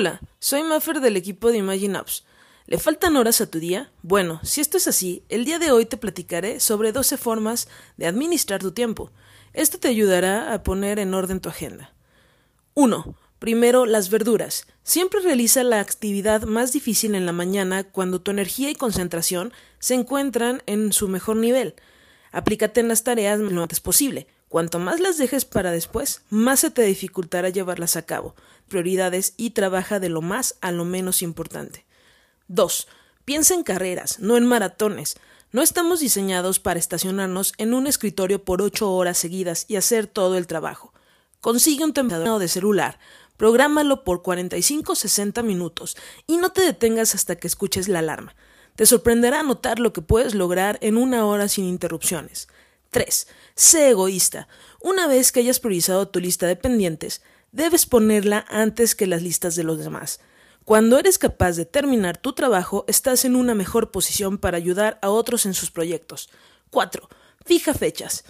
Hola, soy Maffer del equipo de Imagine Apps. ¿Le faltan horas a tu día? Bueno, si esto es así, el día de hoy te platicaré sobre 12 formas de administrar tu tiempo. Esto te ayudará a poner en orden tu agenda. 1. Primero, las verduras. Siempre realiza la actividad más difícil en la mañana cuando tu energía y concentración se encuentran en su mejor nivel. Aplícate en las tareas lo antes posible. Cuanto más las dejes para después, más se te dificultará llevarlas a cabo. Prioridades y trabaja de lo más a lo menos importante. 2. Piensa en carreras, no en maratones. No estamos diseñados para estacionarnos en un escritorio por ocho horas seguidas y hacer todo el trabajo. Consigue un temporador de celular, prográmalo por 45-60 minutos y no te detengas hasta que escuches la alarma. Te sorprenderá notar lo que puedes lograr en una hora sin interrupciones. 3. Sé egoísta. Una vez que hayas priorizado tu lista de pendientes, debes ponerla antes que las listas de los demás. Cuando eres capaz de terminar tu trabajo, estás en una mejor posición para ayudar a otros en sus proyectos. 4. Fija fechas.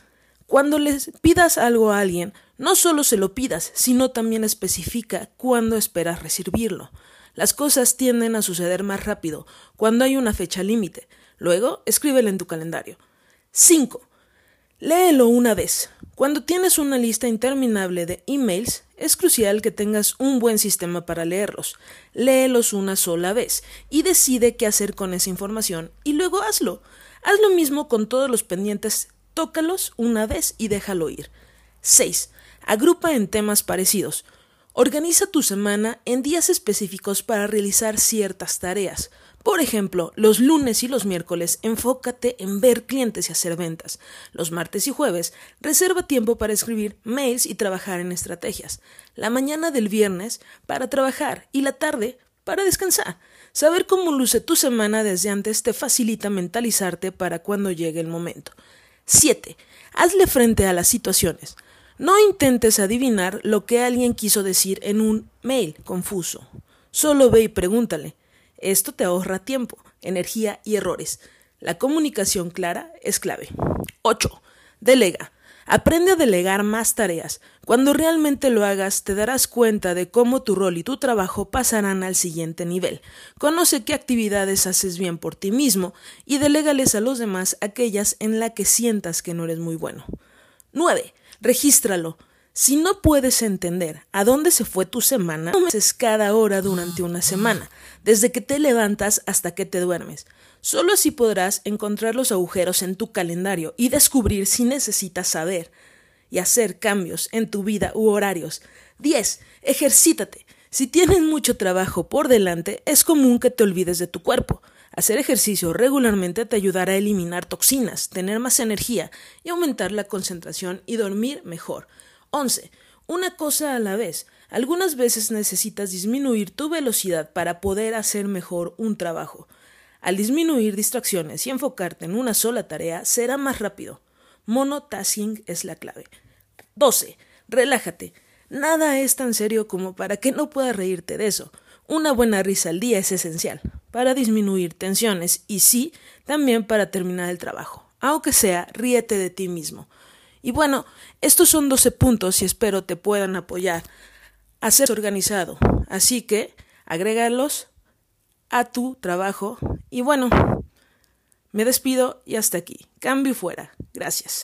Cuando les pidas algo a alguien, no solo se lo pidas, sino también especifica cuándo esperas recibirlo. Las cosas tienden a suceder más rápido cuando hay una fecha límite. Luego, escríbelo en tu calendario. 5. Léelo una vez. Cuando tienes una lista interminable de emails, es crucial que tengas un buen sistema para leerlos. Léelos una sola vez y decide qué hacer con esa información y luego hazlo. Haz lo mismo con todos los pendientes, tócalos una vez y déjalo ir. 6. Agrupa en temas parecidos. Organiza tu semana en días específicos para realizar ciertas tareas. Por ejemplo, los lunes y los miércoles enfócate en ver clientes y hacer ventas. Los martes y jueves reserva tiempo para escribir mails y trabajar en estrategias. La mañana del viernes para trabajar y la tarde para descansar. Saber cómo luce tu semana desde antes te facilita mentalizarte para cuando llegue el momento. 7. Hazle frente a las situaciones. No intentes adivinar lo que alguien quiso decir en un mail confuso. Solo ve y pregúntale. Esto te ahorra tiempo, energía y errores. La comunicación clara es clave. 8. Delega. Aprende a delegar más tareas. Cuando realmente lo hagas, te darás cuenta de cómo tu rol y tu trabajo pasarán al siguiente nivel. Conoce qué actividades haces bien por ti mismo y delégales a los demás aquellas en las que sientas que no eres muy bueno. 9. Regístralo. Si no puedes entender a dónde se fue tu semana, no cada hora durante una semana, desde que te levantas hasta que te duermes. Solo así podrás encontrar los agujeros en tu calendario y descubrir si necesitas saber y hacer cambios en tu vida u horarios. 10. Ejercítate. Si tienes mucho trabajo por delante, es común que te olvides de tu cuerpo. Hacer ejercicio regularmente te ayudará a eliminar toxinas, tener más energía y aumentar la concentración y dormir mejor. 11. Una cosa a la vez. Algunas veces necesitas disminuir tu velocidad para poder hacer mejor un trabajo. Al disminuir distracciones y enfocarte en una sola tarea, será más rápido. Monotasking es la clave. 12. Relájate. Nada es tan serio como para que no puedas reírte de eso. Una buena risa al día es esencial para disminuir tensiones y sí, también para terminar el trabajo. Aunque sea, ríete de ti mismo. Y bueno, estos son 12 puntos y espero te puedan apoyar a ser organizado. Así que agrégalos a tu trabajo. Y bueno, me despido y hasta aquí. Cambio fuera. Gracias.